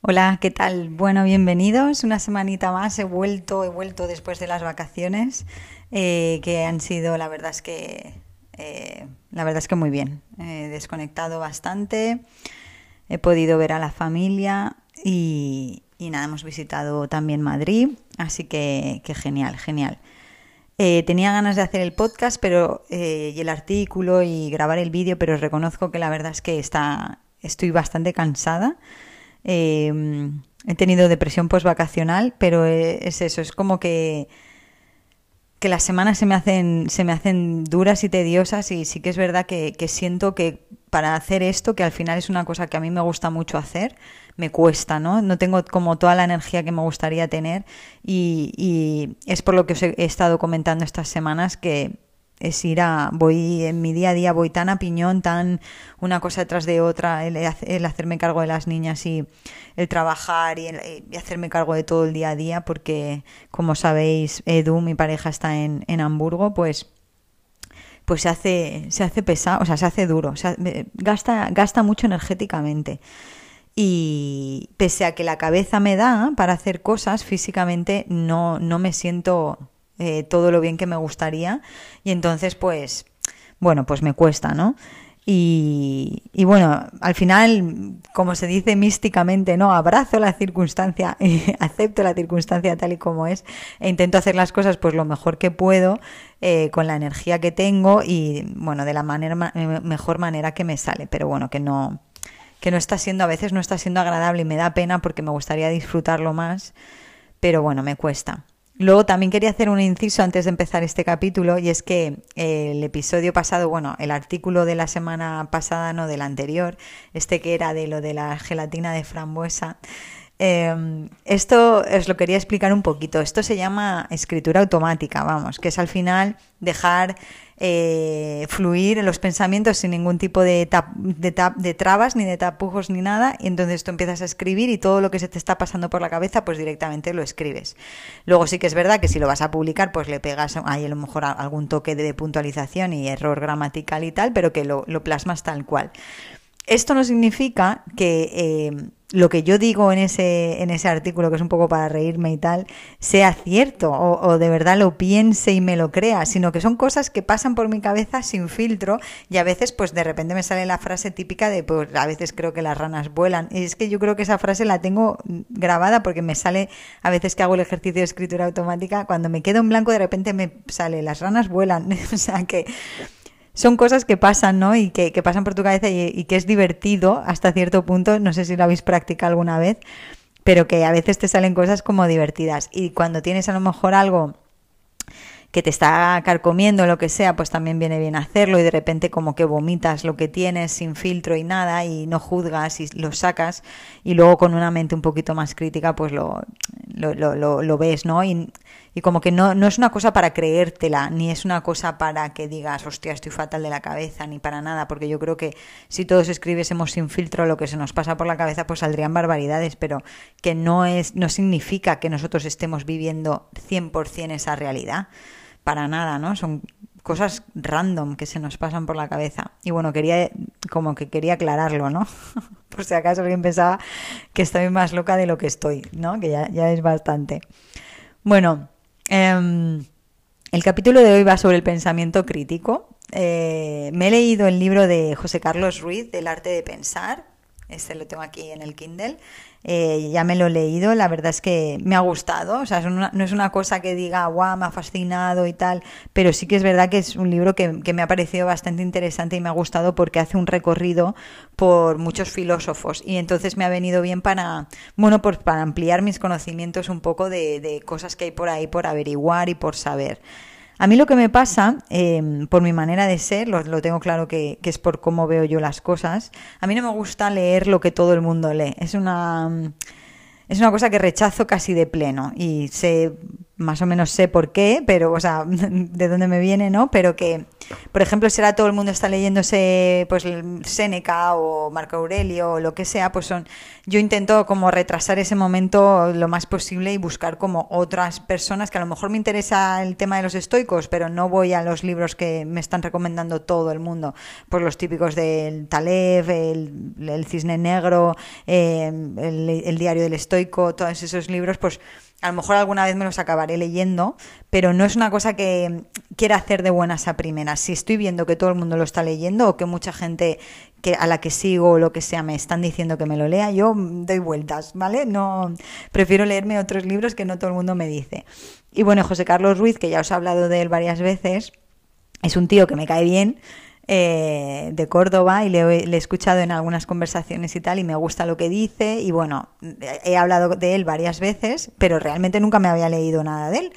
Hola, ¿qué tal? Bueno, bienvenidos. Una semanita más. He vuelto, he vuelto después de las vacaciones, eh, que han sido, la verdad es que, eh, la verdad es que muy bien. He desconectado bastante, he podido ver a la familia y, nada, hemos visitado también Madrid, así que, que genial, genial. Eh, tenía ganas de hacer el podcast, pero y el artículo y grabar el vídeo, pero reconozco que la verdad es que está, estoy bastante cansada. Em, he tenido depresión postvacacional, pero e, es eso, es como que, que las semanas se me, hacen, se me hacen duras y tediosas y sí que es verdad que, siento que para hacer esto, que al final es una cosa que a mí me gusta mucho hacer, me cuesta, ¿no? No tengo como toda la energía que me gustaría tener y, y es por lo que os he estado comentando estas semanas que es ir a, voy en mi día a día, voy tan a piñón, tan una cosa detrás de otra, el, hacerme cargo de las niñas y el trabajar y, hacerme cargo de todo el día a día, porque como sabéis, Edu, mi pareja, está en, en Hamburgo, pues pues se hace, se hace pesado, o sea, se hace duro, gasta, gasta mucho energéticamente. Y pese a que la cabeza me da para hacer cosas, físicamente no, no me siento eh, todo lo bien que me gustaría. Y entonces pues bueno pues me cuesta no y, y, bueno, al final, como se dice místicamente, no, abrazo la circunstancia, acepto la circunstancia tal y como es e intento hacer las cosas pues lo mejor que puedo eh, con la energía que tengo y bueno, de la manera, eh, mejor manera que me sale, pero bueno, que no, que no está siendo, a veces no está siendo agradable y me da pena porque me gustaría disfrutarlo más, pero bueno, me cuesta. Luego también quería hacer un inciso antes de empezar este capítulo y es que eh, el episodio pasado, bueno, el artículo de la semana pasada, no del anterior, este que era de lo de la gelatina de frambuesa, em, esto os lo quería explicar un poquito. Esto se llama escritura automática, vamos, que es al final dejar eh, fluir en los pensamientos sin ningún tipo de, de, trabas, ni de tapujos, ni nada. Y entonces tú empiezas a escribir y todo lo que se te está pasando por la cabeza, pues directamente lo escribes. Luego sí que es verdad que si lo vas a publicar, pues le pegas ahí a lo mejor algún toque de puntualización y error gramatical y tal, pero que lo, lo plasmas tal cual. Esto no significa que eh, lo que yo digo en ese, en ese artículo, que es un poco para reírme y tal, sea cierto o, de verdad lo piense y me lo crea, sino que son cosas que pasan por mi cabeza sin filtro y a veces pues de repente me sale la frase típica de pues a veces creo que las ranas vuelan. Y es que yo creo que esa frase la tengo grabada porque me sale a veces que hago el ejercicio de escritura automática, cuando me quedo en blanco de repente me sale las ranas vuelan. o sea que son cosas que pasan, ¿no? Y que, pasan por tu cabeza y, que es divertido hasta cierto punto. No sé si lo habéis practicado alguna vez, pero que a veces te salen cosas como divertidas. Y cuando tienes a lo mejor algo que te está carcomiendo, lo que sea, pues también viene bien hacerlo y de repente como que vomitas lo que tienes sin filtro y nada y no juzgas y lo sacas y luego con una mente un poquito más crítica pues lo, lo, lo, lo ves, ¿no? Y y como que no, no es una cosa para creértela, ni es una cosa para que digas, hostia, estoy fatal de la cabeza, ni para nada, porque yo creo que si todos escribiésemos sin filtro lo que se nos pasa por la cabeza, pues saldrían barbaridades, pero que no, es, no significa que nosotros estemos viviendo 100% esa realidad, para nada, ¿no? Son cosas random que se nos pasan por la cabeza. Y bueno, quería, como que quería aclararlo, ¿no? por si acaso alguien pensaba que estoy más loca de lo que estoy, ¿no? Que ya, ya es bastante. Bueno, Em, el capítulo de hoy va sobre el pensamiento crítico. Eh, me he leído el libro de José Carlos Ruiz, El arte de pensar. Este lo tengo aquí en el Kindle. Eh, ya me lo he leído, la verdad es que me ha gustado, o sea, no es una cosa que diga, guau, me ha fascinado y tal, pero sí que es verdad que es un libro que, me ha parecido bastante interesante y me ha gustado porque hace un recorrido por muchos filósofos y entonces me ha venido bien para, bueno, pues para ampliar mis conocimientos un poco de, de cosas que hay por ahí por averiguar y por saber. A mí lo que me pasa, em, por mi manera de ser, lo, tengo claro que, es por cómo veo yo las cosas, a mí no me gusta leer lo que todo el mundo lee. Es una, es una cosa que rechazo casi de pleno y sé, más o menos sé por qué, pero, o sea, de dónde me viene, ¿no? Pero que por ejemplo, ahora todo el mundo está leyéndose pues Séneca o Marco Aurelio o lo que sea, pues son yo intento como retrasar ese momento lo más posible y buscar como otras personas que a lo mejor me interesa el tema de los estoicos, pero no voy a los libros que me están recomendando todo el mundo, pues los típicos del Taleb, el, Cisne Negro, eh, el, el Diario del Estoico, todos esos libros, pues a lo mejor alguna vez me los acabaré leyendo, pero no es una cosa que quiera hacer de buenas a primeras. Si estoy viendo que todo el mundo lo está leyendo o que mucha gente que a la que sigo o lo que sea me están diciendo que me lo lea, yo doy vueltas, ¿vale? No prefiero leerme otros libros que no todo el mundo me dice. Y bueno, José Carlos Ruiz, que ya os he hablado de él varias veces, es un tío que me cae bien, eh, de Córdoba y le, he escuchado en algunas conversaciones y tal y me gusta lo que dice y bueno, he hablado de él varias veces, pero realmente nunca me había leído nada de él.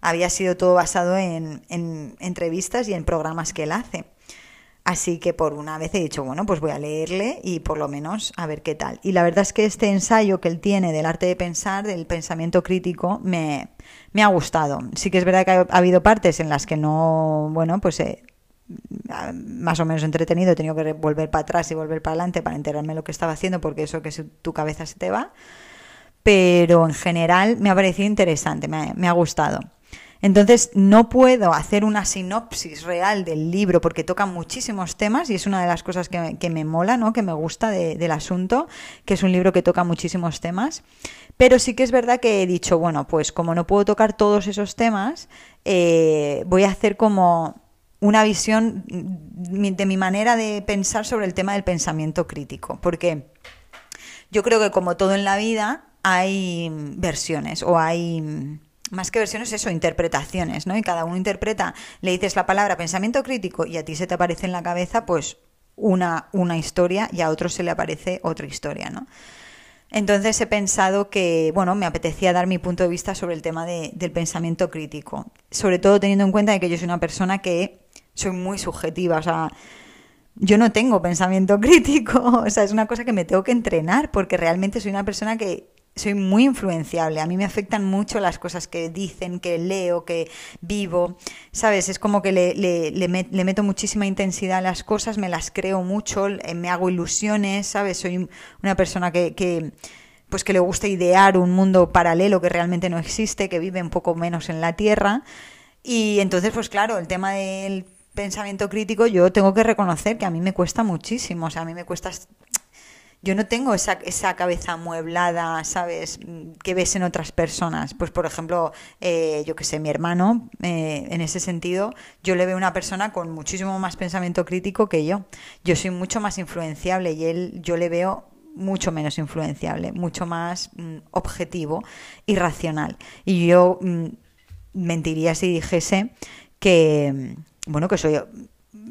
Había sido todo basado en, en entrevistas y en programas que él hace. Así que por una vez he dicho, bueno, pues voy a leerle y por lo menos a ver qué tal. Y la verdad es que este ensayo que él tiene del arte de pensar, del pensamiento crítico, me, me ha gustado. Sí que es verdad que ha, habido partes en las que no, bueno, pues eh, más o menos entretenido, he tenido que volver para atrás y volver para adelante para enterarme de lo que estaba haciendo, porque eso que tu cabeza se te va. Pero en general me ha parecido interesante, me ha, gustado. Entonces no puedo hacer una sinopsis real del libro porque toca muchísimos temas y es una de las cosas que, me mola, ¿no? que me gusta del asunto, que es un libro que toca muchísimos temas. Pero sí que es verdad que he dicho, bueno, pues como no puedo tocar todos esos temas, eh, voy a hacer como una visión de mi manera de pensar sobre el tema del pensamiento crítico, porque yo creo que como todo en la vida hay versiones o hay más que versiones, eso, interpretaciones, ¿no? Y cada uno interpreta, le dices la palabra pensamiento crítico y a ti se te aparece en la cabeza, pues, una, una historia y a otro se le aparece otra historia, ¿no? Entonces he pensado que, bueno, me apetecía dar mi punto de vista sobre el tema del pensamiento crítico, sobre todo teniendo en cuenta que yo soy una persona que soy muy subjetiva, o sea, yo no tengo pensamiento crítico, o sea, es una cosa que me tengo que entrenar porque realmente soy una persona que soy muy influenciable, a mí me afectan mucho las cosas que dicen, que leo, que vivo, ¿sabes? Es como que le, le, meto muchísima intensidad a las cosas, me las creo mucho, eh, me hago ilusiones, ¿sabes? Soy una persona que, que pues que le gusta idear un mundo paralelo que realmente no existe, que vive un poco menos en la Tierra. Y entonces, pues claro, el tema del pensamiento crítico, yo tengo que reconocer que a mí me cuesta muchísimo. O sea, a mí me cuesta. Yo no tengo esa, esa cabeza amueblada, ¿sabes? Que ves en otras personas. Pues, por ejemplo, eh, yo que sé, mi hermano, eh, en ese sentido, yo le veo una persona con muchísimo más pensamiento crítico que yo. Yo soy mucho más influenciable y él, yo le veo mucho menos influenciable, mucho más mm, objetivo y racional. Y yo mm, mentiría si dijese que, bueno, que soy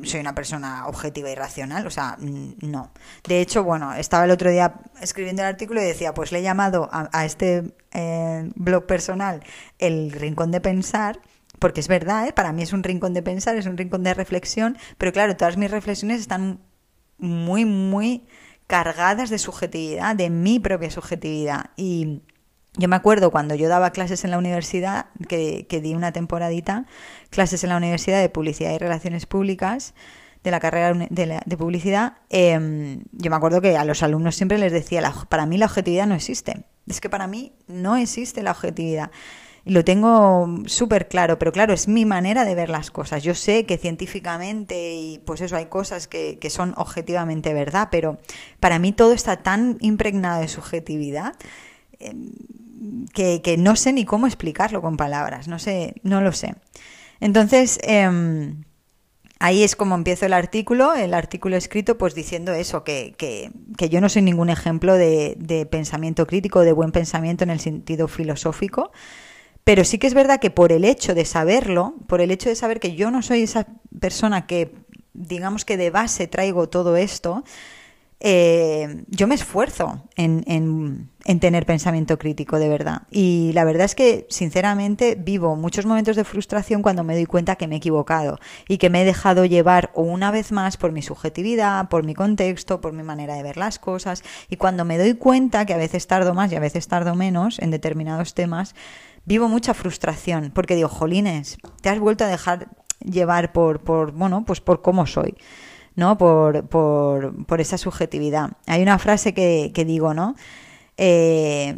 soy una persona objetiva y racional, o sea, no. De hecho, bueno, estaba el otro día escribiendo el artículo y decía, pues le he llamado a, este eh, blog personal el rincón de pensar, porque es verdad, ¿eh? para mí es un rincón de pensar, es un rincón de reflexión, pero claro, todas mis reflexiones están muy, muy cargadas de subjetividad, de mi propia subjetividad. Y yo me acuerdo cuando yo daba clases en la universidad, que, di una temporadita, clases en la Universidad de Publicidad y Relaciones Públicas, de la carrera de, publicidad, em, yo me acuerdo que a los alumnos siempre les decía, para mí la objetividad no existe. Es que para mí no existe la objetividad. Lo tengo súper claro, pero claro, es mi manera de ver las cosas. Yo sé que científicamente y pues eso hay cosas que, que son objetivamente verdad, pero para mí todo está tan impregnado de subjetividad em, que, no sé ni cómo explicarlo con palabras, no sé, no lo sé. Entonces, em, ahí es como empiezo el artículo, el artículo escrito, pues diciendo eso, que, que, que yo no soy ningún ejemplo de, de, pensamiento crítico, de buen pensamiento en el sentido filosófico, pero sí que es verdad que por el hecho de saberlo, por el hecho de saber que yo no soy esa persona que, digamos que de base traigo todo esto, eh, yo me esfuerzo en, en, tener pensamiento crítico de verdad. Y la verdad es que, sinceramente, vivo muchos momentos de frustración cuando me doy cuenta que me he equivocado y que me he dejado llevar una vez más por mi subjetividad, por mi contexto, por mi manera de ver las cosas. Y cuando me doy cuenta que a veces tardo más y a veces tardo menos en determinados temas, vivo mucha frustración porque digo, jolines, te has vuelto a dejar llevar por, por bueno, pues por cómo soy. ¿No? Por, por, por esa subjetividad. Hay una frase que, que digo, ¿no? Eh,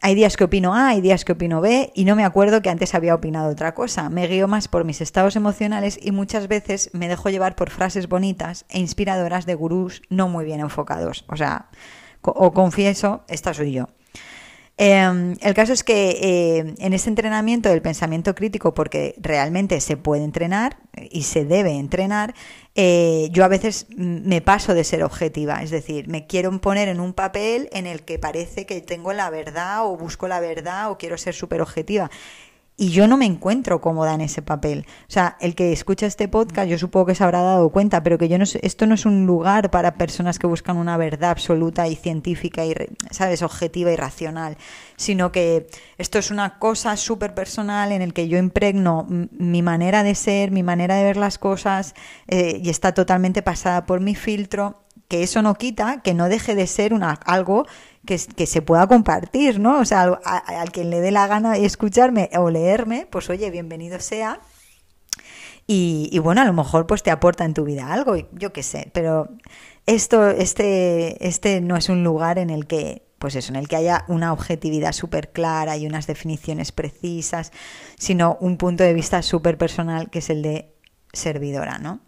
hay días que opino A, hay días que opino B y no me acuerdo que antes había opinado otra cosa. Me guío más por mis estados emocionales y muchas veces me dejo llevar por frases bonitas e inspiradoras de gurús no muy bien enfocados. O sea, o confieso, esta soy yo. Em, el caso es que eh, en este entrenamiento del pensamiento crítico, porque realmente se puede entrenar y se debe entrenar, eh, yo a veces me paso de ser objetiva, es decir, me quiero poner en un papel en el que parece que tengo la verdad o busco la verdad o quiero ser súper objetiva y yo no me encuentro cómoda en ese papel. O sea, el que escucha este podcast, yo supongo que se habrá dado cuenta, pero que yo no esto no es un lugar para personas que buscan una verdad absoluta y científica y, sabes, objetiva y racional, sino que esto es una cosa súper personal en el que yo impregno mi manera de ser, mi manera de ver las cosas eh, y está totalmente pasada por mi filtro que eso no quita que no deje de ser una, algo que, se pueda compartir, ¿no? O sea, al, quien le dé la gana escucharme o leerme, pues oye, bienvenido sea. Y, bueno, a lo mejor pues te aporta en tu vida algo, yo qué sé, pero esto, este, este no es un lugar en el que, pues eso, en el que haya una objetividad súper clara y unas definiciones precisas, sino un punto de vista súper personal que es el de servidora, ¿no?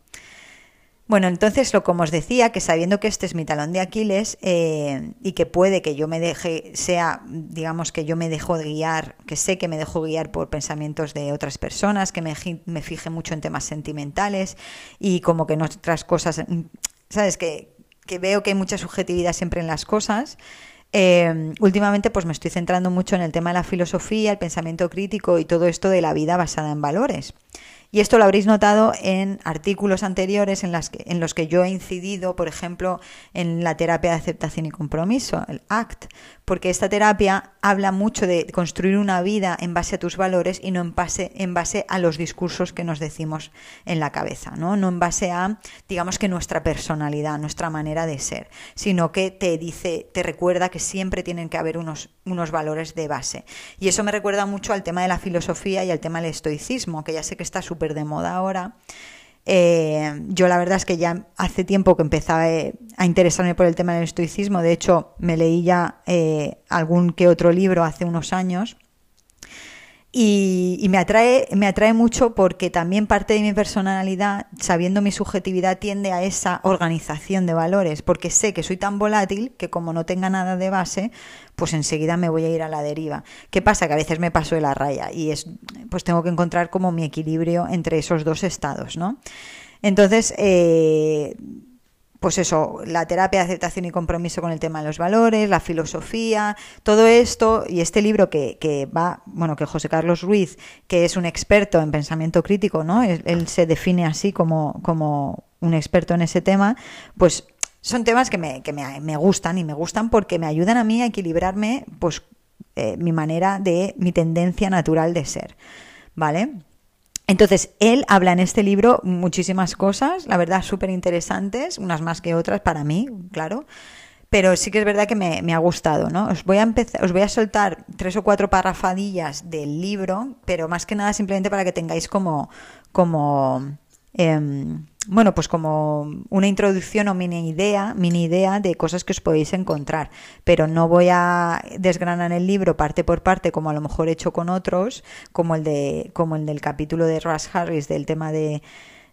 Bueno, entonces lo como os decía, que sabiendo que este es mi talón de Aquiles eh, y que puede que yo me deje, sea, digamos que yo me dejo guiar, que sé que me dejo guiar por pensamientos de otras personas, que me, fije mucho en temas sentimentales y como que en otras cosas, ¿sabes? Que, que veo que hay mucha subjetividad siempre en las cosas. Eh, últimamente pues me estoy centrando mucho en el tema de la filosofía, el pensamiento crítico y todo esto de la vida basada en valores. Y esto lo habréis notado en artículos anteriores en, las que, en los que yo he incidido, por ejemplo, en la terapia de aceptación y compromiso, el ACT, porque esta terapia habla mucho de construir una vida en base a tus valores y no en base, en base a los discursos que nos decimos en la cabeza, ¿no? No en base a, digamos que nuestra personalidad, nuestra manera de ser, sino que te dice, te recuerda que siempre tienen que haber unos, unos valores de base. Y eso me recuerda mucho al tema de la filosofía y al tema del estoicismo, que ya sé que está súper de moda ahora eh, yo la verdad es que ya hace tiempo que empezaba eh, a interesarme por el tema del estoicismo. De hecho, me leí ya eh, algún que otro libro hace unos años y, me, atrae, me atrae mucho porque también parte de mi personalidad, sabiendo mi subjetividad, tiende a esa organización de valores, porque sé que soy tan volátil que como no tenga nada de base, pues enseguida me voy a ir a la deriva. ¿Qué pasa? Que a veces me paso de la raya y es, pues tengo que encontrar como mi equilibrio entre esos dos estados, ¿no? Entonces, eh, pues eso, la terapia de aceptación y compromiso con el tema de los valores, la filosofía, todo esto y este libro que, que va, bueno, que José Carlos Ruiz, que es un experto en pensamiento crítico, ¿no? Él, se define así como, como un experto en ese tema, pues son temas que, me, que me, me gustan y me gustan porque me ayudan a mí a equilibrarme, pues, eh, mi manera de, mi tendencia natural de ser, ¿vale? Entonces, él habla en este libro muchísimas cosas, la verdad, súper interesantes, unas más que otras para mí, claro. Pero sí que es verdad que me, ha gustado, ¿no? Os voy a empezar, os voy a soltar tres o cuatro parrafadillas del libro, pero más que nada simplemente para que tengáis como, como em, bueno, pues como una introducción o mini idea, mini idea de cosas que os podéis encontrar. Pero no voy a desgranar el libro parte por parte, como a lo mejor he hecho con otros, como el de, como el del capítulo de Russ Harris del tema de,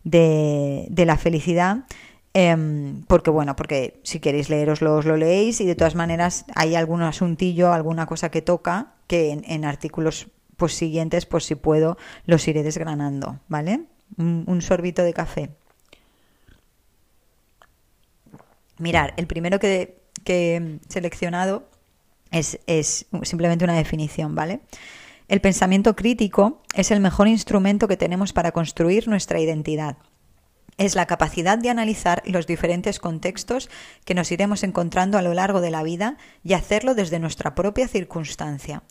de, de la felicidad. Em, porque bueno, porque si queréis leeroslo, os lo leéis y de todas maneras hay algún asuntillo, alguna cosa que toca que en, artículos pues, siguientes, pues si puedo, los iré desgranando, ¿vale? un sorbito de café. Mirar, el primero que, he seleccionado es, es simplemente una definición, ¿vale? El pensamiento crítico es el mejor instrumento que tenemos para construir nuestra identidad. Es la capacidad de analizar los diferentes contextos que nos iremos encontrando a lo largo de la vida y hacerlo desde nuestra propia circunstancia.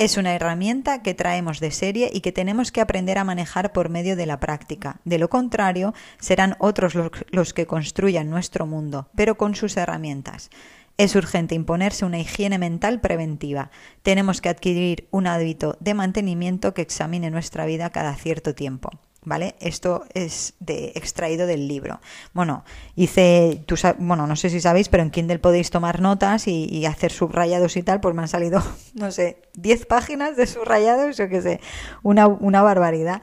Es una herramienta que traemos de serie y que tenemos que aprender a manejar por medio de la práctica. De lo contrario, serán otros los que construyan nuestro mundo, pero con sus herramientas. Es urgente imponerse una higiene mental preventiva. Tenemos que adquirir un hábito de mantenimiento que examine nuestra vida cada cierto tiempo. ¿Vale? Esto es de extraído del libro. Bueno, hice, tú, bueno, no sé si sabéis, pero en Kindle podéis tomar notas y, hacer subrayados y tal, pues me han salido, no sé, 10 páginas de subrayados, yo qué sé, una, una barbaridad.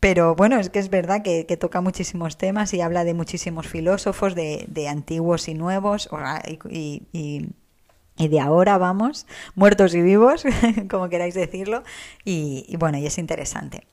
Pero bueno, es que es verdad que, toca muchísimos temas y habla de muchísimos filósofos, de, de antiguos y nuevos, y, y, y de ahora vamos, muertos y vivos, como queráis decirlo, y, bueno, y es interesante.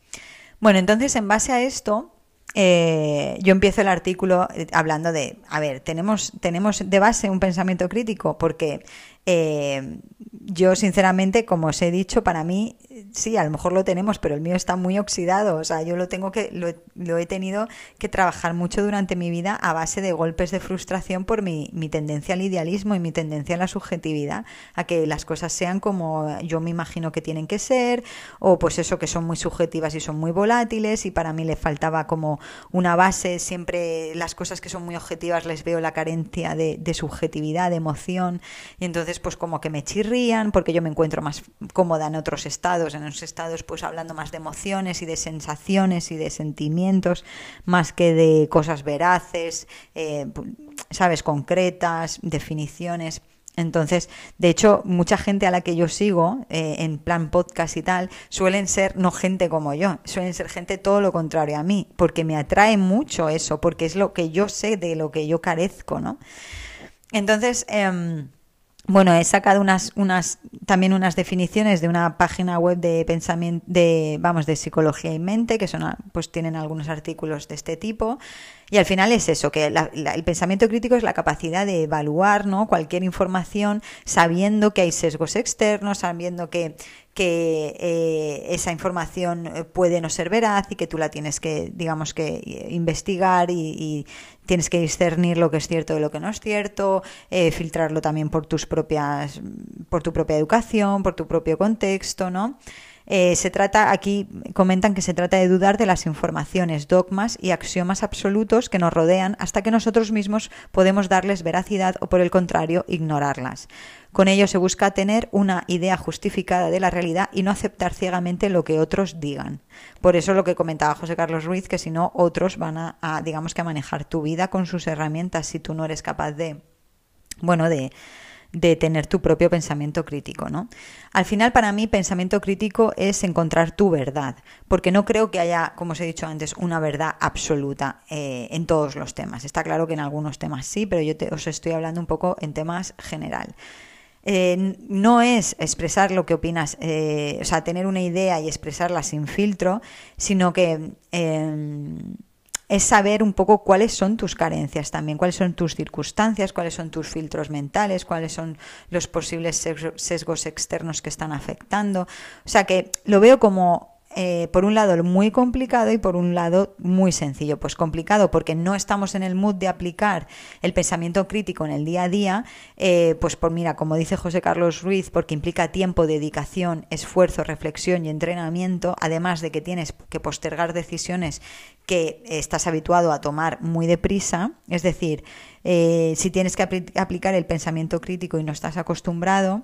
Bueno, entonces en base a esto, eh, yo empiezo el artículo eh, hablando de, a ver, tenemos, tenemos de base un pensamiento crítico, porque eh, yo sinceramente, como os he dicho, para mí sí, a lo mejor lo tenemos, pero el mío está muy oxidado. O sea, yo lo tengo que, lo, he tenido que trabajar mucho durante mi vida a base de golpes de frustración por mi, mi, tendencia al idealismo y mi tendencia a la subjetividad, a que las cosas sean como yo me imagino que tienen que ser, o pues eso que son muy subjetivas y son muy volátiles, y para mí le faltaba como una base, siempre las cosas que son muy objetivas les veo la carencia de subjetividad, de emoción, y entonces pues como que me chirrían porque yo me encuentro más cómoda en otros estados, en los estados pues hablando más de emociones y de sensaciones y de sentimientos, más que de cosas veraces, eh, sabes, concretas, definiciones. Entonces, de hecho, mucha gente a la que yo sigo, eh, en plan podcast y tal, suelen ser no gente como yo, suelen ser gente todo lo contrario a mí, porque me atrae mucho eso, porque es lo que yo sé de lo que yo carezco, ¿no? Entonces, eh, bueno, he sacado unas, unas, también unas definiciones de una página web de pensamiento, de, vamos, de psicología y mente, que son, pues tienen algunos artículos de este tipo. Y al final es eso, que el pensamiento crítico es la capacidad de evaluar, ¿no? Cualquier información sabiendo que hay sesgos externos, sabiendo que, que eh, esa información eh, puede no ser veraz y que tú la tienes que, digamos que, eh, investigar y, tienes que discernir lo que es cierto de lo que no es cierto, filtrarlo también por tus propias, por tu propia educación, por tu propio contexto, ¿no? Eh, se trata, aquí comentan que se trata de dudar de las informaciones, dogmas y axiomas absolutos que nos rodean hasta que nosotros mismos podemos darles veracidad o por el contrario ignorarlas. Con ello se busca tener una idea justificada de la realidad y no aceptar ciegamente lo que otros digan. Por eso lo que comentaba José Carlos Ruiz, que si no otros van a, a digamos que a manejar tu vida con sus herramientas si tú no eres capaz de, bueno, de, de tener tu propio pensamiento crítico, ¿no? Al final, para mí, pensamiento crítico es encontrar tu verdad, porque no creo que haya, como os he dicho antes, una verdad absoluta eh, en todos los temas. Está claro que en algunos temas sí, pero yo os estoy hablando un poco en temas general. Eh, no es expresar lo que opinas, eh, o sea, tener una idea y expresarla sin filtro, sino que es saber un poco cuáles son tus carencias también, cuáles son tus circunstancias, cuáles son tus filtros mentales, cuáles son los posibles sesgos externos que están afectando. O sea que lo veo como eh, por un lado muy complicado y por un lado muy sencillo. Pues complicado porque no estamos en el mood de aplicar el pensamiento crítico en el día a día, eh, pues por mira, como dice José Carlos Ruiz, porque implica tiempo, dedicación, esfuerzo, reflexión y entrenamiento, además de que tienes que postergar decisiones que estás habituado a tomar muy deprisa, es decir, eh, si tienes que aplicar el pensamiento crítico y no estás acostumbrado,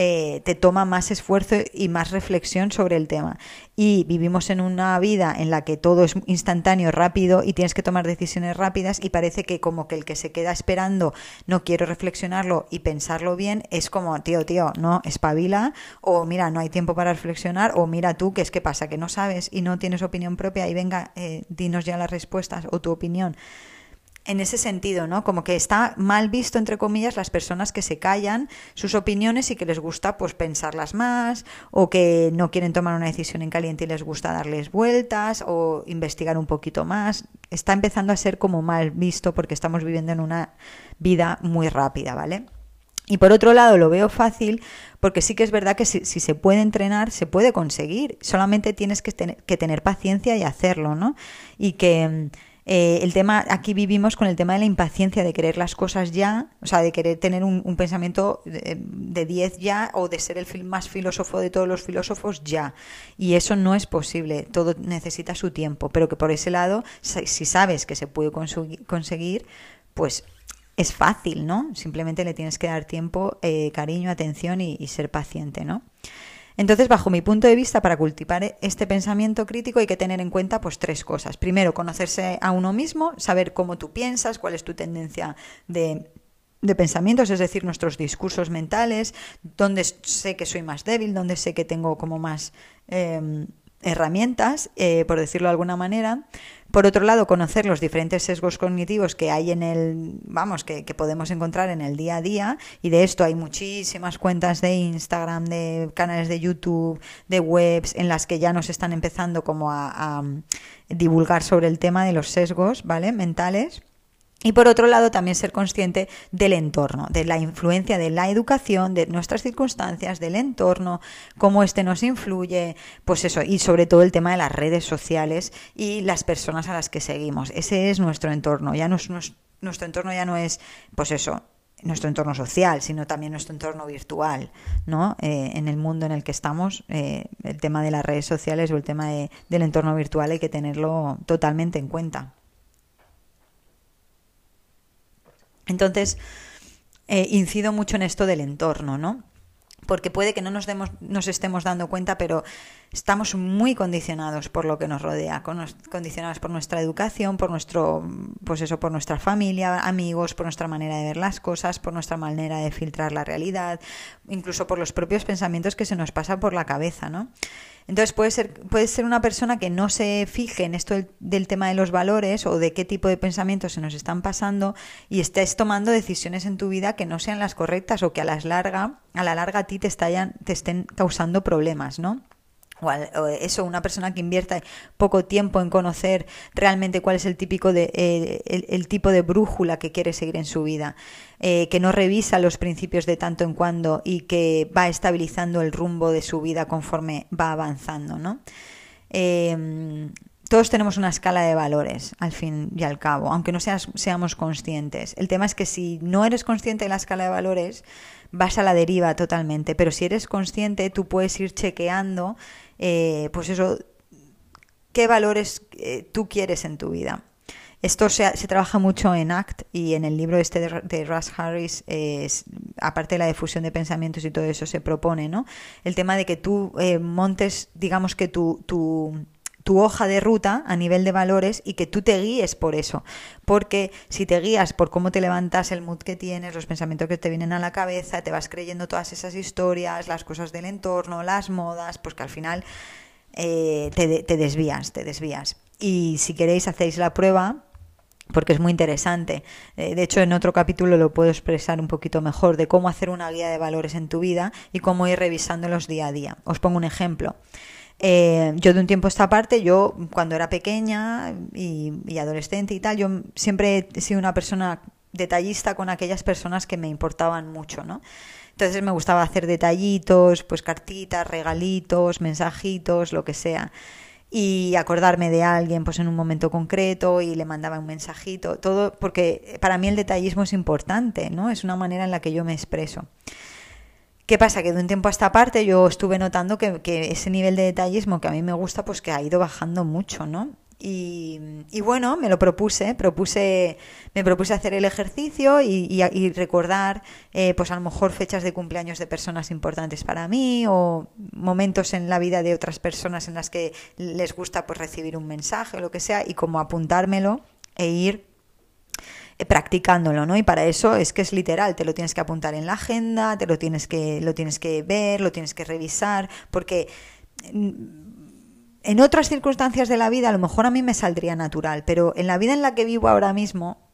eh, te toma más esfuerzo y más reflexión sobre el tema. Y vivimos en una vida en la que todo es instantáneo, rápido y tienes que tomar decisiones rápidas y parece que como que el que se queda esperando no quiero reflexionarlo y pensarlo bien es como, tío, tío, no, espabila o mira, no hay tiempo para reflexionar o mira tú, que es que pasa, que no sabes y no tienes opinión propia y venga, eh, dinos ya las respuestas o tu opinión en ese sentido, ¿no? Como que está mal visto, entre comillas, las personas que se callan sus opiniones y que les gusta, pues, pensarlas más, o que no quieren tomar una decisión en caliente y les gusta darles vueltas, o investigar un poquito más. Está empezando a ser como mal visto porque estamos viviendo en una vida muy rápida, ¿vale? Y por otro lado, lo veo fácil porque sí que es verdad que si, se puede entrenar, se puede conseguir. Solamente tienes que, que tener paciencia y hacerlo, ¿no? Y que eh, el tema, aquí vivimos con el tema de la impaciencia de querer las cosas ya, o sea, de querer tener un, pensamiento de 10 ya o de ser el más filósofo de todos los filósofos ya. Y eso no es posible, todo necesita su tiempo, pero que por ese lado, si sabes que se puede conseguir, pues es fácil, ¿no? Simplemente le tienes que dar tiempo, eh, cariño, atención y, y ser paciente, ¿no? Entonces, bajo mi punto de vista, para cultivar este pensamiento crítico hay que tener en cuenta pues tres cosas. Primero, conocerse a uno mismo, saber cómo tú piensas, cuál es tu tendencia de de pensamientos, es decir, nuestros discursos mentales, dónde sé que soy más débil, dónde sé que tengo como más em, herramientas, eh, por decirlo de alguna manera. Por otro lado, conocer los diferentes sesgos cognitivos que hay en el, vamos, que, podemos encontrar en el día a día, y de esto hay muchísimas cuentas de Instagram, de canales de YouTube, de webs, en las que ya nos están empezando como a, a divulgar sobre el tema de los sesgos, ¿vale? Mentales. Y por otro lado, también ser consciente del entorno, de la influencia de la educación, de nuestras circunstancias, del entorno, cómo este nos influye, pues eso, y sobre todo el tema de las redes sociales y las personas a las que seguimos. Ese es nuestro entorno, ya no es, nuestro entorno ya no es, pues eso, nuestro entorno social, sino también nuestro entorno virtual, ¿no? Eh, en el mundo en el que estamos, eh, el tema de las redes sociales o el tema del entorno virtual hay que tenerlo totalmente en cuenta. Entonces, eh, incido mucho en esto del entorno, ¿no? Porque puede que no nos, demos, nos estemos dando cuenta, pero estamos muy condicionados por lo que nos rodea, condicionados por nuestra educación, por nuestro, pues eso, por nuestra familia, amigos, por nuestra manera de ver las cosas, por nuestra manera de filtrar la realidad, incluso por los propios pensamientos que se nos pasan por la cabeza, ¿no? Entonces puede ser, puede ser una persona que no se fije en esto del, tema de los valores o de qué tipo de pensamientos se nos están pasando y estés tomando decisiones en tu vida que no sean las correctas o que a las larga, a la larga a ti te, te estén causando problemas, ¿no? O, eso, una persona que invierta poco tiempo en conocer realmente cuál es el típico de eh, el, tipo de brújula que quiere seguir en su vida, eh, que no revisa los principios de tanto en cuando y que va estabilizando el rumbo de su vida conforme va avanzando, ¿no? Em, todos tenemos una escala de valores, al fin y al cabo, aunque no seas, seamos conscientes. El tema es que si no eres consciente de la escala de valores, vas a la deriva totalmente. Pero si eres consciente, tú puedes ir chequeando eh, pues eso, qué valores eh, tú quieres en tu vida. Esto se, se, trabaja mucho en ACT y en el libro este de, de Russ Harris, aparte de la difusión de pensamientos y todo eso, se propone, ¿no? El tema de que tú eh, montes, digamos que tu, tu tu hoja de ruta a nivel de valores y que tú te guíes por eso. Porque si te guías por cómo te levantas, el mood que tienes, los pensamientos que te vienen a la cabeza, te vas creyendo todas esas historias, las cosas del entorno, las modas, pues que al final eh, te, desvías, te desvías. Y si queréis hacéis la prueba, porque es muy interesante. Eh, de hecho, en otro capítulo lo puedo expresar un poquito mejor de cómo hacer una guía de valores en tu vida y cómo ir revisándolos día a día. Os pongo un ejemplo. Eh, yo de un tiempo a esta parte, yo cuando era pequeña y, adolescente y tal, yo siempre he sido una persona detallista con aquellas personas que me importaban mucho, ¿no? Entonces me gustaba hacer detallitos, pues cartitas, regalitos, mensajitos, lo que sea. Y acordarme de alguien pues en un momento concreto y le mandaba un mensajito, todo porque para mí el detallismo es importante, ¿no? Es una manera en la que yo me expreso. ¿Qué pasa? Que de un tiempo a esta parte yo estuve notando que, ese nivel de detallismo que a mí me gusta, pues que ha ido bajando mucho, ¿no? Y, bueno, me lo propuse, propuse, me propuse hacer el ejercicio y, recordar, eh, pues a lo mejor fechas de cumpleaños de personas importantes para mí o momentos en la vida de otras personas en las que les gusta pues recibir un mensaje o lo que sea y como apuntármelo e ir practicándolo, ¿no? Y para eso es que es literal, te lo tienes que apuntar en la agenda, te lo tienes que, lo tienes que ver, lo tienes que revisar, porque mm, en otras circunstancias de la vida a lo mejor a mí me saldría natural, pero en la vida en la que vivo ahora mismo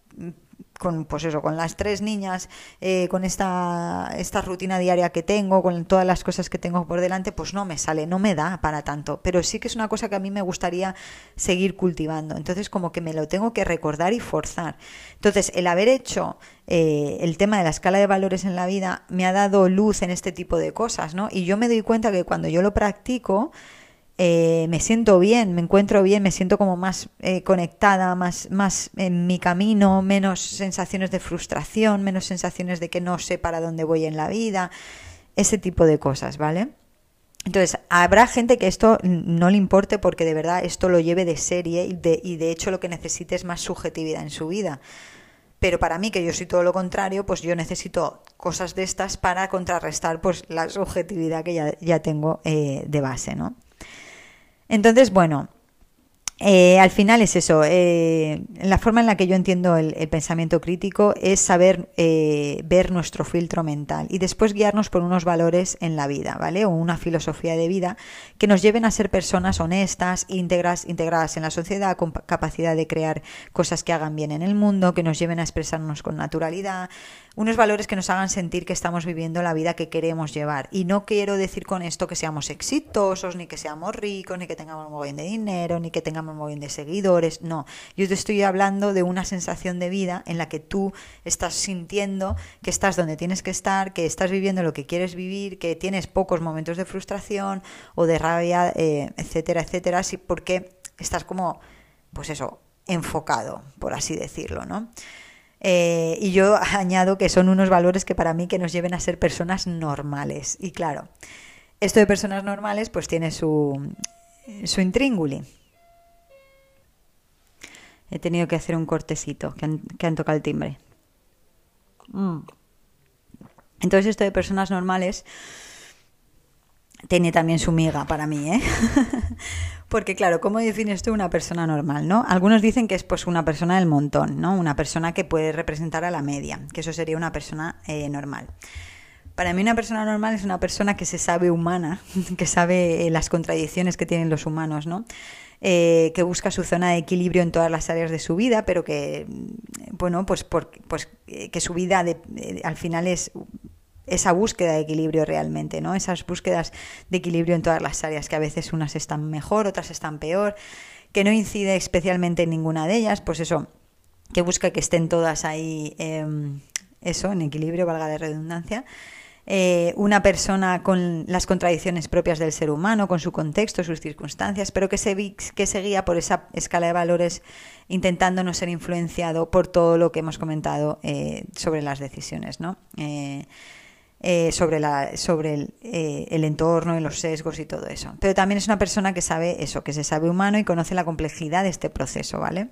con pues eso, con las tres niñas, eh, con esta, esta rutina diaria que tengo, con todas las cosas que tengo por delante, pues no me sale, no me da para tanto. Pero sí que es una cosa que a mí me gustaría seguir cultivando. Entonces, como que me lo tengo que recordar y forzar. Entonces, el haber hecho eh, el tema de la escala de valores en la vida me ha dado luz en este tipo de cosas, ¿no? Y yo me doy cuenta que cuando yo lo practico, eh, me siento bien, me encuentro bien, me siento como más eh, conectada, más, más en mi camino, menos sensaciones de frustración, menos sensaciones de que no sé para dónde voy en la vida, ese tipo de cosas, ¿vale? Entonces, habrá gente que esto no le importe porque de verdad esto lo lleve de serie y de, y de hecho lo que necesite es más subjetividad en su vida. pero para mí, que yo soy todo lo contrario, pues yo necesito cosas de estas para contrarrestar pues la subjetividad que ya, ya tengo eh, de base, ¿no? Entonces, bueno, eh, al final es eso. Eh, la forma en la que yo entiendo el, pensamiento crítico es saber eh, ver nuestro filtro mental y después guiarnos por unos valores en la vida, ¿vale? O una filosofía de vida que nos lleven a ser personas honestas, íntegras, integradas en la sociedad, con capacidad de crear cosas que hagan bien en el mundo, que nos lleven a expresarnos con naturalidad, unos valores que nos hagan sentir que estamos viviendo la vida que queremos llevar. Y no quiero decir con esto que seamos exitosos, ni que seamos ricos, ni que tengamos un montón de dinero, ni que tengamos un montón de seguidores. No, yo te estoy hablando de una sensación de vida en la que tú estás sintiendo que estás donde tienes que estar, que estás viviendo lo que quieres vivir, que tienes pocos momentos de frustración o de rabia, eh, etcétera, etcétera, sí, porque estás como, pues eso, enfocado, por así decirlo, ¿no? Eh, y yo añado que son unos valores que para mí que nos lleven a ser personas normales. Y claro, esto de personas normales pues tiene su, su intrínguli. He tenido que hacer un cortecito, que han, tocado el timbre. Mm. Entonces esto de personas normales tiene también su miga para mí, ¿eh? Porque claro, ¿cómo defines tú una persona normal, no? Algunos dicen que es pues una persona del montón, ¿no? Una persona que puede representar a la media, que eso sería una persona eh, normal. Para mí una persona normal es una persona que se sabe humana, que sabe eh, las contradicciones que tienen los humanos, ¿no? Eh, que busca su zona de equilibrio en todas las áreas de su vida, pero que, mm, bueno, pues, por, pues que su vida al final es esa búsqueda de equilibrio realmente, ¿no? Esas búsquedas de equilibrio en todas las áreas, que a veces unas están mejor, otras están peor, que no incide especialmente en ninguna de ellas, pues eso, que busca que estén todas ahí, em, eso, en equilibrio, valga de redundancia. Eh, una persona con las contradicciones propias del ser humano, con su contexto, sus circunstancias, pero que se, guía por esa escala de valores intentando no ser influenciado por todo lo que hemos comentado eh, sobre las decisiones, ¿no? Eh, sobre, la, sobre el, eh, el, entorno y los sesgos y todo eso. Pero también es una persona que sabe eso, que se sabe humano y conoce la complejidad de este proceso, ¿vale?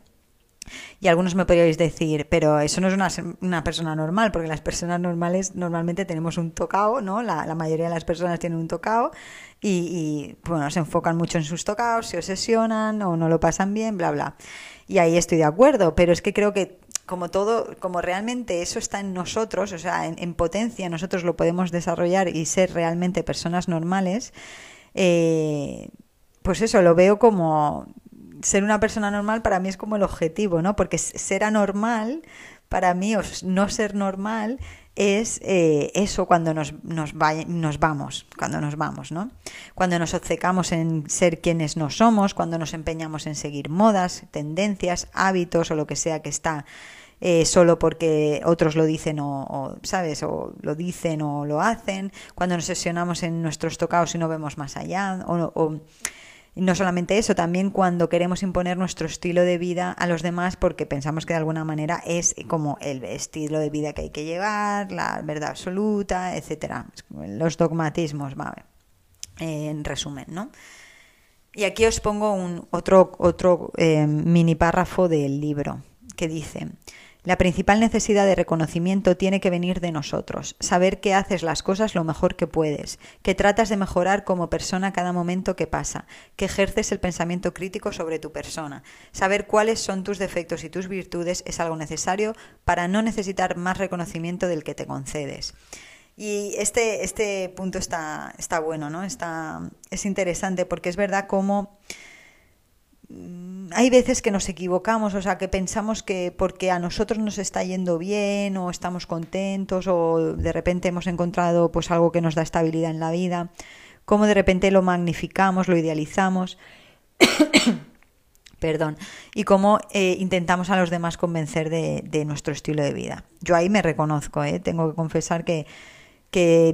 Y algunos me podríais decir, pero eso no es una, una, persona normal, porque las personas normales normalmente tenemos un tocado, ¿no? La, la mayoría de las personas tienen un tocado y, y, bueno, se enfocan mucho en sus tocados, se obsesionan o no lo pasan bien, bla, bla. Y ahí estoy de acuerdo, pero es que creo que como todo, como realmente eso está en nosotros, o sea, en, potencia nosotros lo podemos desarrollar y ser realmente personas normales, eh, pues eso, lo veo como ser una persona normal para mí es como el objetivo, ¿no? Porque ser anormal, para mí, o no ser normal, es eh, eso cuando nos, nos, nos vamos, cuando nos vamos, ¿no? Cuando nos obcecamos en ser quienes no somos, cuando nos empeñamos en seguir modas, tendencias, hábitos o lo que sea que está eh, solo porque otros lo dicen o, ¿sabes? O lo dicen o lo hacen, cuando nos sesionamos en nuestros tocados y no vemos más allá, o, o no solamente eso, también cuando queremos imponer nuestro estilo de vida a los demás porque pensamos que de alguna manera es como el estilo de vida que hay que llevar, la verdad absoluta, etcétera, los dogmatismos, vale. en resumen, ¿no? Y aquí os pongo un otro otro eh, mini párrafo del libro que dice la principal necesidad de reconocimiento tiene que venir de nosotros, saber que haces las cosas lo mejor que puedes, que tratas de mejorar como persona cada momento que pasa, que ejerces el pensamiento crítico sobre tu persona. Saber cuáles son tus defectos y tus virtudes es algo necesario para no necesitar más reconocimiento del que te concedes. Y este, este punto está, está bueno, ¿no? Está, es interesante porque es verdad cómo hay veces que nos equivocamos, o sea, que pensamos que porque a nosotros nos está yendo bien o estamos contentos o de repente hemos encontrado pues algo que nos da estabilidad en la vida, como de repente lo magnificamos, lo idealizamos. Perdón, y cómo eh, intentamos a los demás convencer de, nuestro estilo de vida. Yo ahí me reconozco, ¿eh? tengo que confesar que,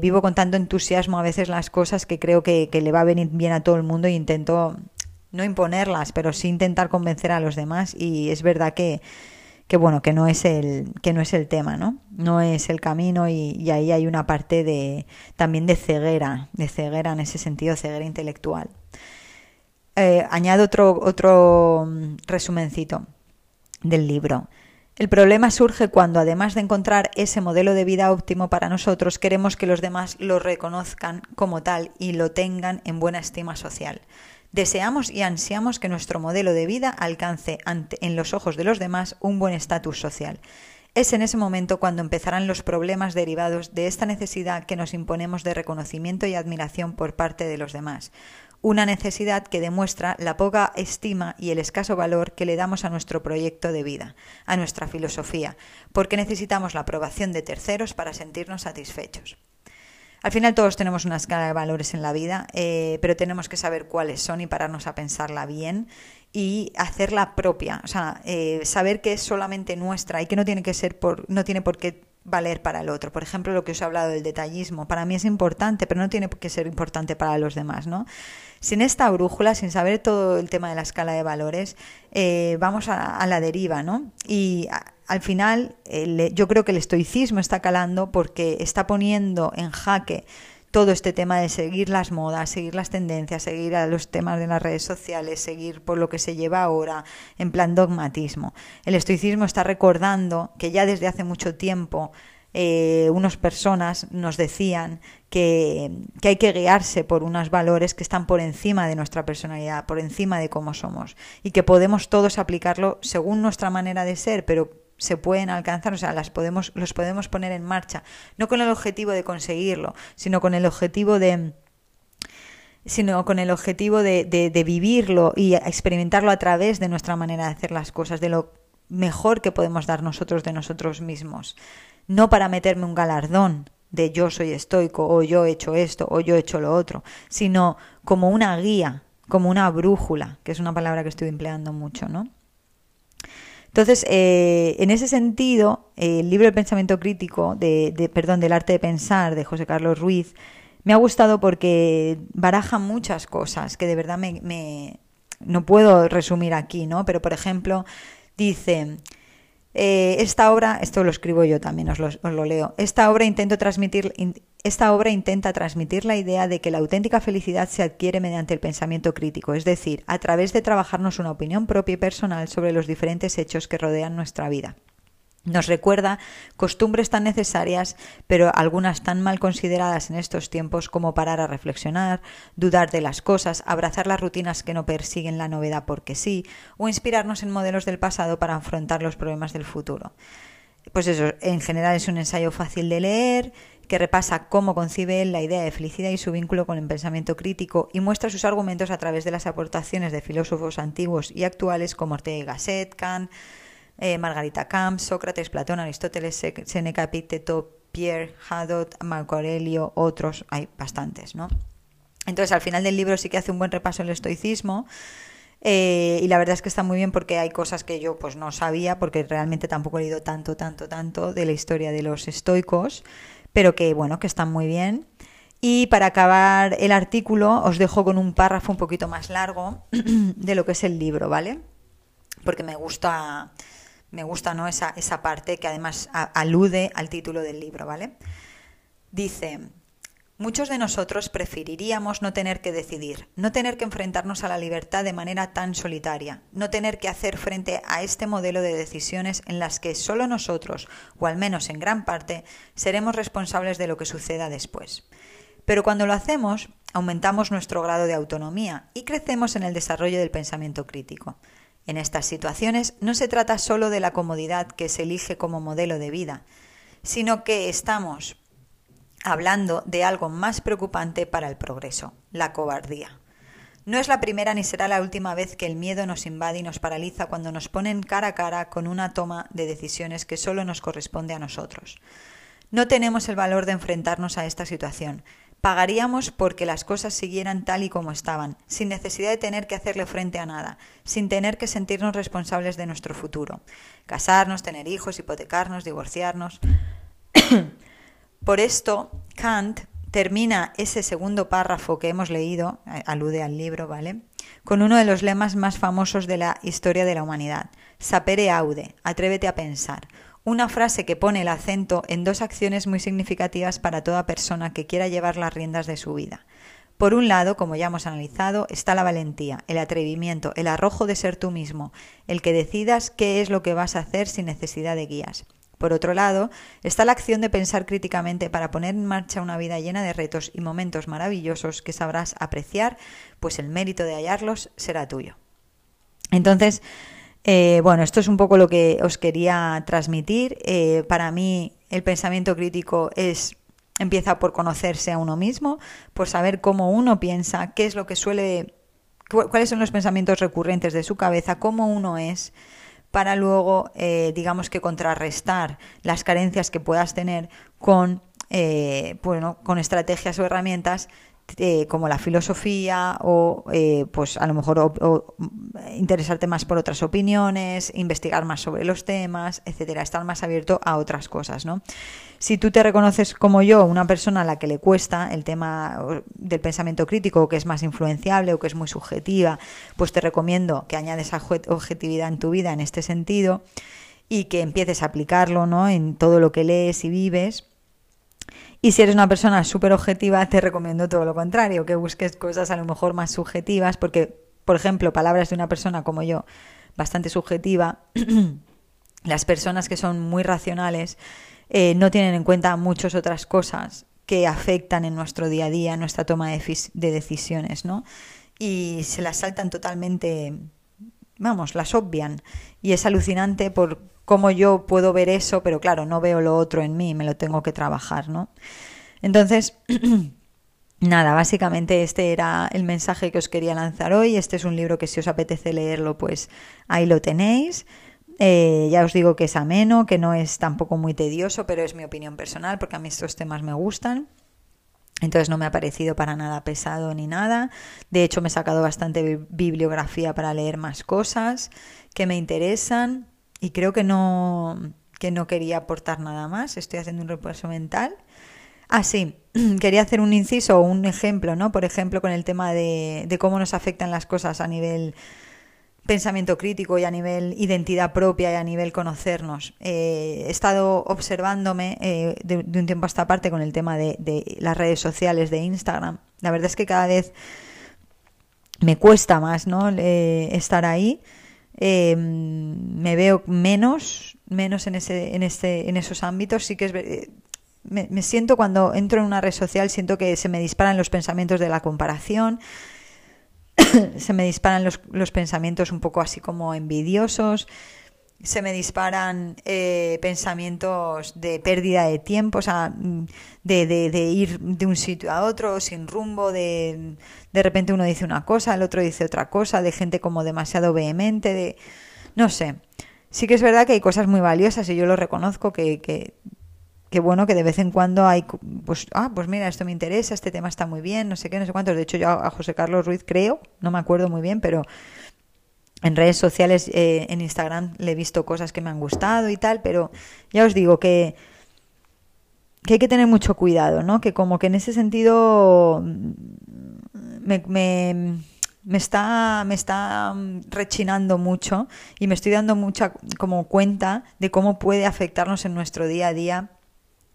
vivo con tanto entusiasmo a veces las cosas que creo que, le va a venir bien a todo el mundo e intento no imponerlas, pero sí intentar convencer a los demás y es verdad que, que bueno, que no es el, que no es el tema, ¿no? No es el camino y, ahí hay una parte de, también de ceguera, de ceguera en ese sentido, ceguera intelectual. Eh, añado otro, otro mm, resumencito del libro. El problema surge cuando, además de encontrar ese modelo de vida óptimo para nosotros, queremos que los demás lo reconozcan como tal y lo tengan en buena estima social. Deseamos y ansiamos que nuestro modelo de vida alcance en los ojos de los demás un buen estatus social. Es en ese momento cuando empezarán los problemas derivados de esta necesidad que nos imponemos de reconocimiento y admiración por parte de los demás. Una necesidad que demuestra la poca estima y el escaso valor que le damos a nuestro proyecto de vida, a nuestra filosofía, porque necesitamos la aprobación de terceros para sentirnos satisfechos. Al final todos tenemos una escala de valores en la vida, eh, pero tenemos que saber cuáles son y pararnos a pensarla bien y hacerla propia, o sea, eh, saber que es solamente nuestra y que no tiene que ser por, no tiene por qué valer para el otro. Por ejemplo, lo que os he hablado del detallismo, para mí es importante, pero no tiene que ser importante para los demás, ¿no? Sin esta brújula, sin saber todo el tema de la escala de valores, eh, vamos a, la deriva, ¿no? Y al final, yo creo que el estoicismo está calando porque está poniendo en jaque todo este tema de seguir las modas, seguir las tendencias, seguir a los temas de las redes sociales, seguir por lo que se lleva ahora, en plan dogmatismo. El estoicismo está recordando que ya desde hace mucho tiempo eh, unas personas nos decían que, que, hay que guiarse por unos valores que están por encima de nuestra personalidad, por encima de cómo somos, y que podemos todos aplicarlo según nuestra manera de ser, pero se pueden alcanzar, o sea, las podemos, los podemos poner en marcha, no con el objetivo de conseguirlo, sino con el objetivo de sino con el objetivo de, de, vivirlo y experimentarlo a través de nuestra manera de hacer las cosas, de lo mejor que podemos dar nosotros de nosotros mismos. No para meterme un galardón de yo soy estoico o yo he hecho esto o yo he hecho lo otro, sino como una guía, como una brújula, que es una palabra que estoy empleando mucho, ¿no? Entonces, eh, en ese sentido, el libro El pensamiento crítico, de, perdón, del arte de pensar, de José Carlos Ruiz, me ha gustado porque baraja muchas cosas que de verdad me, no puedo resumir aquí, ¿no? Pero, por ejemplo, dice, eh, esta obra, esto lo escribo yo también, os lo, leo, esta obra intento transmitir, esta obra intenta transmitir la idea de que la auténtica felicidad se adquiere mediante el pensamiento crítico, es decir, a través de trabajarnos una opinión propia y personal sobre los diferentes hechos que rodean nuestra vida. Nos recuerda costumbres tan necesarias, pero algunas tan mal consideradas en estos tiempos como parar a reflexionar, dudar de las cosas, abrazar las rutinas que no persiguen la novedad porque sí, o inspirarnos en modelos del pasado para afrontar los problemas del futuro. Pues eso, en general es un ensayo fácil de leer, que repasa cómo concibe él la idea de felicidad y su vínculo con el pensamiento crítico y muestra sus argumentos a través de las aportaciones de filósofos antiguos y actuales como Ortega y Gasset, Kant, eh, Margarita Camp, Sócrates, Platón, Aristóteles, Seneca, Epicteto, Pierre, Hadot, Marco Aurelio, otros, hay bastantes, ¿no? Entonces, al final del libro sí que hace un buen repaso el estoicismo. Eh, y la verdad es que está muy bien porque hay cosas que yo pues no sabía porque realmente tampoco he leído tanto, tanto, tanto de la historia de los estoicos pero que bueno, que están muy bien. Y para acabar el artículo os dejo con un párrafo un poquito más largo de lo que es el libro, ¿vale? Porque me gusta, me gusta ¿no? esa, esa parte que además alude al título del libro, ¿vale? Dice, Muchos de nosotros preferiríamos no tener que decidir, no tener que enfrentarnos a la libertad de manera tan solitaria, no tener que hacer frente a este modelo de decisiones en las que solo nosotros, o al menos en gran parte, seremos responsables de lo que suceda después. Pero cuando lo hacemos, aumentamos nuestro grado de autonomía y crecemos en el desarrollo del pensamiento crítico. En estas situaciones no se trata solo de la comodidad que se elige como modelo de vida, sino que estamos hablando de algo más preocupante para el progreso, la cobardía. No es la primera ni será la última vez que el miedo nos invade y nos paraliza cuando nos ponen cara a cara con una toma de decisiones que solo nos corresponde a nosotros. No tenemos el valor de enfrentarnos a esta situación. Pagaríamos porque las cosas siguieran tal y como estaban, sin necesidad de tener que hacerle frente a nada, sin tener que sentirnos responsables de nuestro futuro. Casarnos, tener hijos, hipotecarnos, divorciarnos. Por esto, Kant termina ese segundo párrafo que hemos leído, alude al libro, ¿vale? Con uno de los lemas más famosos de la historia de la humanidad, sapere aude, atrévete a pensar, una frase que pone el acento en dos acciones muy significativas para toda persona que quiera llevar las riendas de su vida. Por un lado, como ya hemos analizado, está la valentía, el atrevimiento, el arrojo de ser tú mismo, el que decidas qué es lo que vas a hacer sin necesidad de guías. Por otro lado, está la acción de pensar críticamente para poner en marcha una vida llena de retos y momentos maravillosos que sabrás apreciar, pues el mérito de hallarlos será tuyo. Entonces, eh, bueno, esto es un poco lo que os quería transmitir. Eh, para mí, el pensamiento crítico es empieza por conocerse a uno mismo, por saber cómo uno piensa, qué es lo que suele, cuáles son los pensamientos recurrentes de su cabeza, cómo uno es, para luego, eh, digamos que contrarrestar las carencias que puedas tener con, eh, bueno, con estrategias o herramientas eh, como la filosofía o eh, pues a lo mejor interesarte más por otras opiniones, investigar más sobre los temas, etcétera, estar más abierto a otras cosas, ¿no? Si tú te reconoces como yo, una persona a la que le cuesta el tema del pensamiento crítico, que es más influenciable o que es muy subjetiva, pues te recomiendo que añades objetividad en tu vida en este sentido y que empieces a aplicarlo, ¿no? En todo lo que lees y vives y si eres una persona súper objetiva, te recomiendo todo lo contrario, que busques cosas a lo mejor más subjetivas, porque, por ejemplo, palabras de una persona como yo, bastante subjetiva, las personas que son muy racionales eh, no tienen en cuenta muchas otras cosas que afectan en nuestro día a día, en nuestra toma de, de decisiones, ¿no? Y se las saltan totalmente, vamos, las obvian. Y es alucinante por cómo yo puedo ver eso, pero claro, no veo lo otro en mí, me lo tengo que trabajar, ¿no? Entonces, nada, básicamente este era el mensaje que os quería lanzar hoy. Este es un libro que si os apetece leerlo, pues ahí lo tenéis. Eh, ya os digo que es ameno, que no es tampoco muy tedioso, pero es mi opinión personal porque a mí estos temas me gustan. Entonces no me ha parecido para nada pesado ni nada. De hecho, me he sacado bastante bibliografía para leer más cosas que me interesan y creo que no, que no quería aportar nada más. Estoy haciendo un repaso mental. Ah, sí, quería hacer un inciso o un ejemplo, ¿no? Por ejemplo, con el tema de, cómo nos afectan las cosas a nivel pensamiento crítico y a nivel identidad propia y a nivel conocernos. Eh, he estado observándome eh, de, un tiempo a esta parte con el tema de, de, las redes sociales de Instagram. La verdad es que cada vez me cuesta más ¿no? Eh, estar ahí eh, me veo menos, menos en, ese, en, este, en esos ámbitos. Sí que es, eh, me, me, siento cuando entro en una red social, siento que se me disparan los pensamientos de la comparación, se me disparan los, los pensamientos un poco así como envidiosos se me disparan eh, pensamientos de pérdida de tiempo, o sea, de, de, de, ir de un sitio a otro sin rumbo, de de repente uno dice una cosa, el otro dice otra cosa, de gente como demasiado vehemente, de... no sé. Sí que es verdad que hay cosas muy valiosas y yo lo reconozco que, que, que bueno, que de vez en cuando hay, pues, ah, pues mira, esto me interesa, este tema está muy bien, no sé qué, no sé cuántos. De hecho, yo a José Carlos Ruiz creo, no me acuerdo muy bien, pero en redes sociales, eh, en Instagram, le he visto cosas que me han gustado y tal, pero ya os digo que, que hay que tener mucho cuidado, ¿no? Que como que en ese sentido me, me, me, está, me está rechinando mucho y me estoy dando mucha como cuenta de cómo puede afectarnos en nuestro día a día,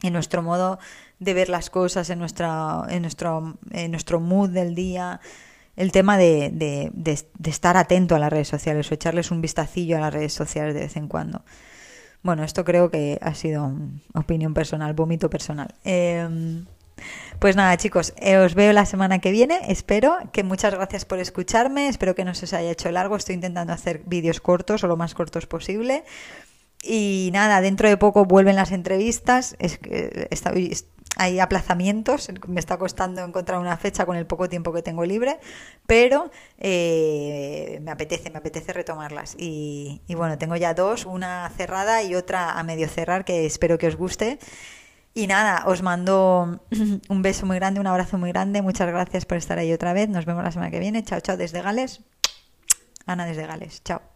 en nuestro modo de ver las cosas, en, nuestra, en, nuestro, en nuestro mood del día el tema de, de, de, estar atento a las redes sociales o echarles un vistacillo a las redes sociales de vez en cuando. Bueno, esto creo que ha sido opinión personal, vómito personal. Eh, pues nada, chicos, eh, os veo la semana que viene. Espero que muchas gracias por escucharme. Espero que no se os haya hecho largo. Estoy intentando hacer vídeos cortos o lo más cortos posible. Y nada, dentro de poco vuelven las entrevistas. Es está, hay aplazamientos, me está costando encontrar una fecha con el poco tiempo que tengo libre, pero eh, me apetece, me apetece retomarlas. Y, y, bueno, tengo ya dos, una cerrada y otra a medio cerrar, que espero que os guste. Y nada, os mando un beso muy grande, un abrazo muy grande, muchas gracias por estar ahí otra vez, nos vemos la semana que viene, chao, chao desde Gales, Ana desde Gales, chao.